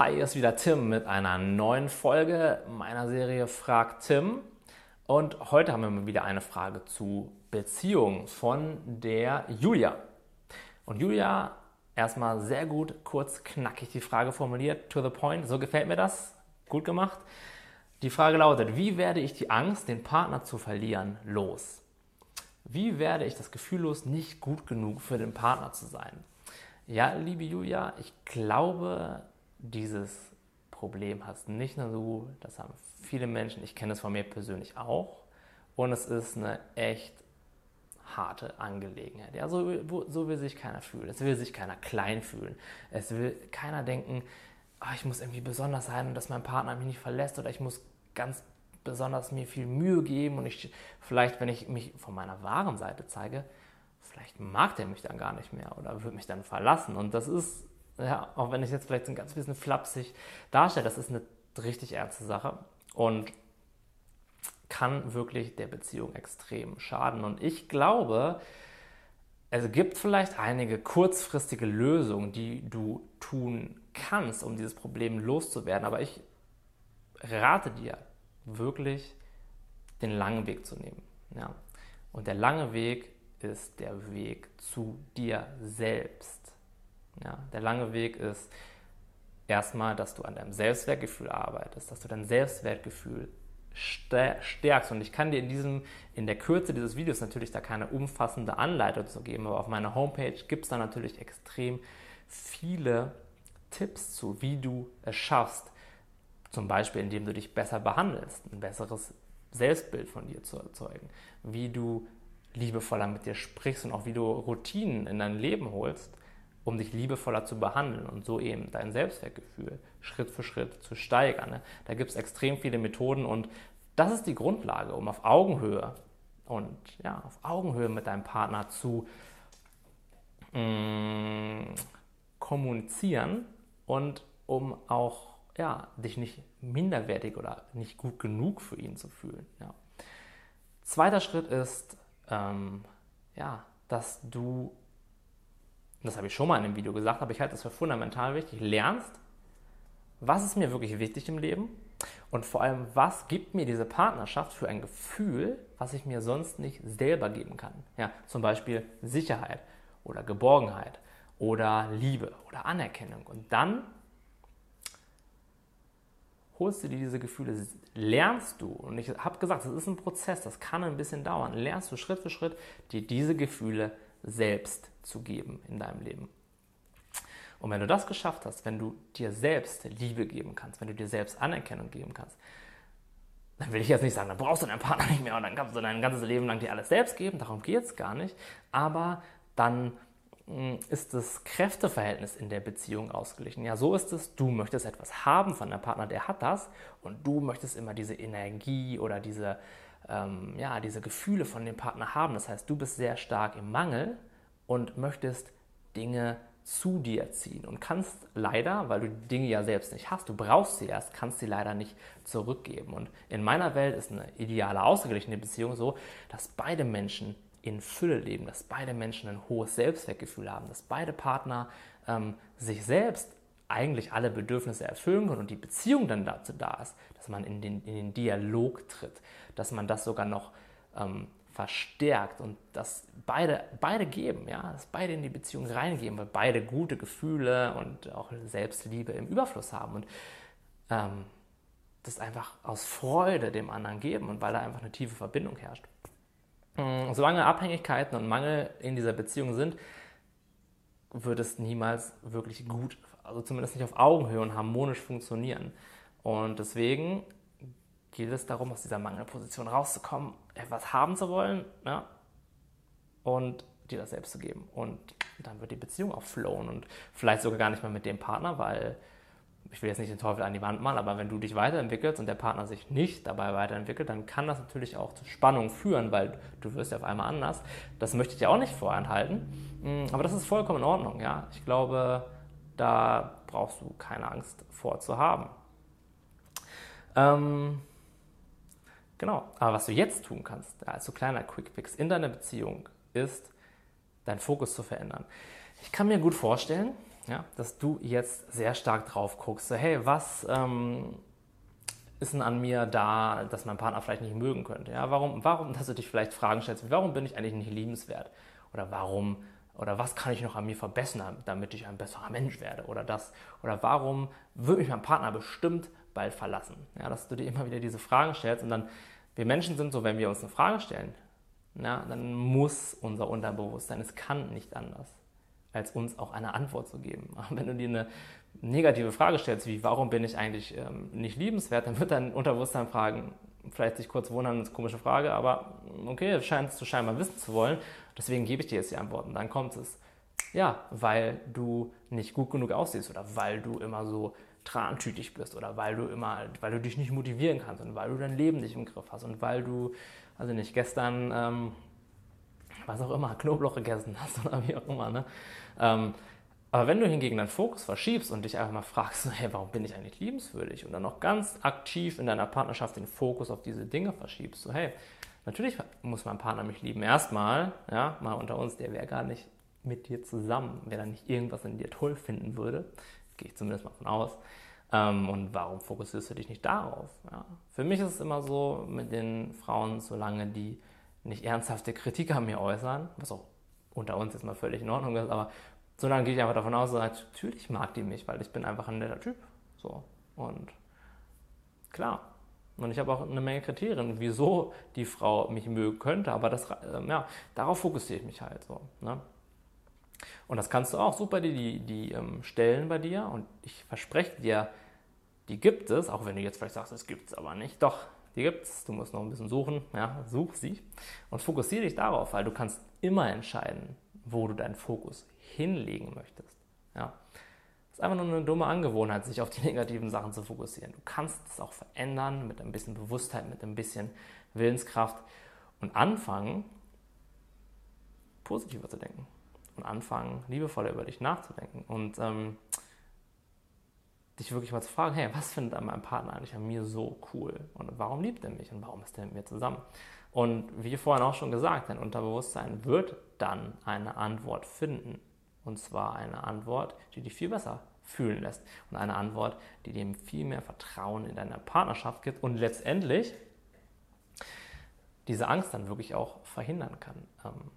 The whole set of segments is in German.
Hi, hier ist wieder Tim mit einer neuen Folge meiner Serie Frag Tim. Und heute haben wir wieder eine Frage zu Beziehung von der Julia. Und Julia, erstmal sehr gut, kurz, knackig die Frage formuliert, to the point. So gefällt mir das. Gut gemacht. Die Frage lautet, wie werde ich die Angst, den Partner zu verlieren, los? Wie werde ich das Gefühl los, nicht gut genug für den Partner zu sein? Ja, liebe Julia, ich glaube, dieses Problem hast nicht nur du, das haben viele Menschen, ich kenne es von mir persönlich auch. Und es ist eine echt harte Angelegenheit. Ja, so, so will sich keiner fühlen. Es will sich keiner klein fühlen. Es will keiner denken, oh, ich muss irgendwie besonders sein und dass mein Partner mich nicht verlässt oder ich muss ganz besonders mir viel Mühe geben und ich vielleicht, wenn ich mich von meiner wahren Seite zeige, vielleicht mag der mich dann gar nicht mehr oder wird mich dann verlassen. Und das ist, ja, auch wenn ich jetzt vielleicht ein ganz bisschen flapsig darstelle, das ist eine richtig ernste Sache und kann wirklich der Beziehung extrem schaden. Und ich glaube, es gibt vielleicht einige kurzfristige Lösungen, die du tun kannst, um dieses Problem loszuwerden. Aber ich rate dir wirklich, den langen Weg zu nehmen. Ja. Und der lange Weg ist der Weg zu dir selbst. Ja, der lange Weg ist erstmal, dass du an deinem Selbstwertgefühl arbeitest, dass du dein Selbstwertgefühl stärkst. Und ich kann dir in, diesem, in der Kürze dieses Videos natürlich da keine umfassende Anleitung zu geben, aber auf meiner Homepage gibt es da natürlich extrem viele Tipps zu, wie du es schaffst. Zum Beispiel, indem du dich besser behandelst, ein besseres Selbstbild von dir zu erzeugen, wie du liebevoller mit dir sprichst und auch wie du Routinen in dein Leben holst, um dich liebevoller zu behandeln und so eben dein Selbstwertgefühl Schritt für Schritt zu steigern. Ne? Da gibt es extrem viele Methoden und das ist die Grundlage, um auf Augenhöhe und ja, auf Augenhöhe mit deinem Partner zu mm, kommunizieren und um auch ja, dich nicht minderwertig oder nicht gut genug für ihn zu fühlen. Ja. Zweiter Schritt ist, ähm, ja, dass du, das habe ich schon mal in einem Video gesagt, aber ich halte das für fundamental wichtig, lernst, was ist mir wirklich wichtig im Leben und vor allem, was gibt mir diese Partnerschaft für ein Gefühl, was ich mir sonst nicht selber geben kann. Ja, zum Beispiel Sicherheit oder Geborgenheit oder Liebe oder Anerkennung. Und dann holst du dir diese Gefühle, lernst du, und ich habe gesagt, das ist ein Prozess, das kann ein bisschen dauern, lernst du Schritt für Schritt, dir diese Gefühle selbst zu geben in deinem Leben. Und wenn du das geschafft hast, wenn du dir selbst Liebe geben kannst, wenn du dir selbst Anerkennung geben kannst, dann will ich jetzt nicht sagen, dann brauchst du deinen Partner nicht mehr und dann kannst du dein ganzes Leben lang dir alles selbst geben, darum geht es gar nicht. Aber dann ist das Kräfteverhältnis in der Beziehung ausgeglichen. Ja, so ist es, du möchtest etwas haben von deinem Partner, der hat das und du möchtest immer diese Energie oder diese, ähm, ja, diese Gefühle von dem Partner haben. Das heißt, du bist sehr stark im Mangel und möchtest Dinge zu dir ziehen und kannst leider, weil du die Dinge ja selbst nicht hast, du brauchst sie erst, kannst sie leider nicht zurückgeben. Und in meiner Welt ist eine ideale, ausgeglichene Beziehung so, dass beide Menschen in Fülle leben, dass beide Menschen ein hohes Selbstwertgefühl haben, dass beide Partner ähm, sich selbst eigentlich alle Bedürfnisse erfüllen können und die Beziehung dann dazu da ist, dass man in den, in den Dialog tritt, dass man das sogar noch ähm, verstärkt und dass beide, beide geben, ja, dass beide in die Beziehung reingeben, weil beide gute Gefühle und auch Selbstliebe im Überfluss haben und ähm, das einfach aus Freude dem anderen geben und weil da einfach eine tiefe Verbindung herrscht. Mm, solange Abhängigkeiten und Mangel in dieser Beziehung sind, wird es niemals wirklich gut, also zumindest nicht auf Augenhöhe und harmonisch funktionieren. Und deswegen geht es darum, aus dieser Mangelposition rauszukommen, etwas haben zu wollen ja, und dir das selbst zu geben. Und dann wird die Beziehung auch flowen und vielleicht sogar gar nicht mehr mit dem Partner, weil ich will jetzt nicht den Teufel an die Wand malen, aber wenn du dich weiterentwickelst und der Partner sich nicht dabei weiterentwickelt, dann kann das natürlich auch zu Spannungen führen, weil du wirst ja auf einmal anders. Das möchte ich dir auch nicht vorenthalten. Mm, aber das ist vollkommen in Ordnung, ja. Ich glaube, da brauchst du keine Angst vor zu haben. Ähm, genau. Aber was du jetzt tun kannst, als so kleiner Quickfix in deiner Beziehung, ist, deinen Fokus zu verändern. Ich kann mir gut vorstellen, Ja, dass du jetzt sehr stark drauf guckst, so, hey, was ähm, ist denn an mir da, dass mein Partner vielleicht nicht mögen könnte? Ja, warum, warum, dass du dich vielleicht Fragen stellst, warum bin ich eigentlich nicht liebenswert? Oder warum, oder was kann ich noch an mir verbessern, damit ich ein besserer Mensch werde? Oder das, oder warum würde mich mein Partner bestimmt bald verlassen? Ja, dass du dir immer wieder diese Fragen stellst und dann, wir Menschen sind so, wenn wir uns eine Frage stellen, ja, dann muss unser Unterbewusstsein, es kann nicht anders, als uns auch eine Antwort zu geben. Wenn du dir eine negative Frage stellst, wie warum bin ich eigentlich ähm, nicht liebenswert, dann wird dein Unterbewusstsein fragen, vielleicht sich kurz wundern, ist eine komische Frage, aber okay, scheinst du scheinbar wissen zu wollen, deswegen gebe ich dir jetzt die Antworten. Dann kommt es, ja, weil du nicht gut genug aussiehst oder weil du immer so trantütig bist oder weil du immer, weil du dich nicht motivieren kannst und weil du dein Leben nicht im Griff hast und weil du, also nicht gestern, ähm, was auch immer, Knoblauch gegessen hast oder wie auch immer, ne? Ähm, aber wenn du hingegen deinen Fokus verschiebst und dich einfach mal fragst, hey, warum bin ich eigentlich liebenswürdig? Und dann noch ganz aktiv in deiner Partnerschaft den Fokus auf diese Dinge verschiebst, so hey, natürlich muss mein Partner mich lieben. Erstmal, ja, mal unter uns, der wäre gar nicht mit dir zusammen, wenn er nicht irgendwas in dir toll finden würde. Gehe ich zumindest mal von aus. Ähm, und warum fokussierst du dich nicht darauf? Ja? Für mich ist es immer so mit den Frauen, solange die nicht ernsthafte Kritik an mir äußern, was auch unter uns jetzt mal völlig in Ordnung ist, aber sondern gehe ich einfach davon aus, natürlich mag die mich, weil ich bin einfach ein netter Typ. So. Und klar. Und ich habe auch eine Menge Kriterien, wieso die Frau mich mögen könnte, aber das, äh, ja, darauf fokussiere ich mich halt so. Ne? Und das kannst du auch super, die, die, die ähm, Stellen bei dir und ich verspreche dir, die gibt es, auch wenn du jetzt vielleicht sagst, es gibt es aber nicht. Doch, die gibt es. Du musst noch ein bisschen suchen. Ja, such sie und fokussiere dich darauf, weil du kannst immer entscheiden, wo du deinen Fokus hinlegen möchtest. Ja. Das ist einfach nur eine dumme Angewohnheit, sich auf die negativen Sachen zu fokussieren. Du kannst es auch verändern mit ein bisschen Bewusstheit, mit ein bisschen Willenskraft und anfangen, positiver zu denken und anfangen, liebevoller über dich nachzudenken und ähm, dich wirklich mal zu fragen, hey, was findet an meinem Partner eigentlich an mir so cool und warum liebt er mich und warum ist er mit mir zusammen? Und wie vorhin auch schon gesagt, dein Unterbewusstsein wird dann eine Antwort finden. Und zwar eine Antwort, die dich viel besser fühlen lässt. Und eine Antwort, die dir viel mehr Vertrauen in deine Partnerschaft gibt und letztendlich diese Angst dann wirklich auch verhindern kann. Ähm,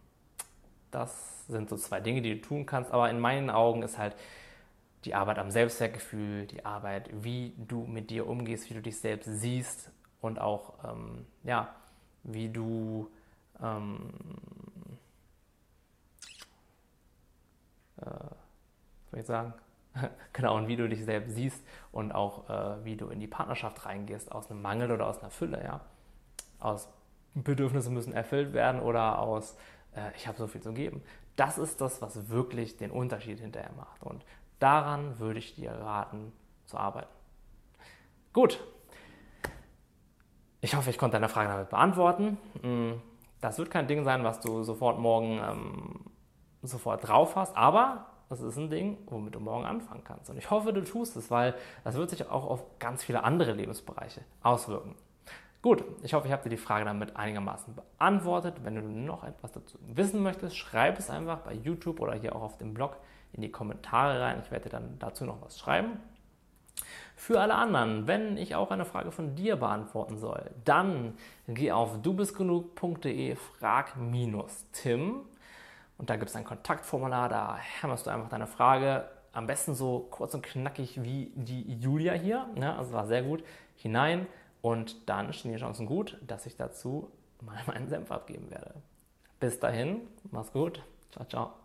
das sind so zwei Dinge, die du tun kannst. Aber in meinen Augen ist halt die Arbeit am Selbstwertgefühl, die Arbeit, wie du mit dir umgehst, wie du dich selbst siehst und auch, ähm, ja, wie du ähm, äh, soll ich sagen, genau, und wie du dich selbst siehst und auch äh, wie du in die Partnerschaft reingehst, aus einem Mangel oder aus einer Fülle, ja. Aus Bedürfnisse müssen erfüllt werden oder aus äh, ich habe so viel zu geben. Das ist das, was wirklich den Unterschied hinterher macht. Und daran würde ich dir raten, zu arbeiten. Gut, ich hoffe, ich konnte deine Frage damit beantworten. Mm, das wird kein Ding sein, was du sofort morgen ähm, sofort drauf hast, aber es ist ein Ding, womit du morgen anfangen kannst. Und ich hoffe, du tust es, weil das wird sich auch auf ganz viele andere Lebensbereiche auswirken. Gut, ich hoffe, ich habe dir die Frage damit einigermaßen beantwortet. Wenn du noch etwas dazu wissen möchtest, schreib es einfach bei YouTube oder hier auch auf dem Blog in die Kommentare rein. Ich werde dir dann dazu noch was schreiben. Für alle anderen, wenn ich auch eine Frage von dir beantworten soll, dann geh auf dubistgenug.de frag Tim und da gibt es ein Kontaktformular, da hämmerst du einfach deine Frage, am besten so kurz und knackig wie die Julia hier, ne? also war sehr gut, hinein und dann stehen die Chancen gut, dass ich dazu mal meinen Senf abgeben werde. Bis dahin, mach's gut, ciao, ciao.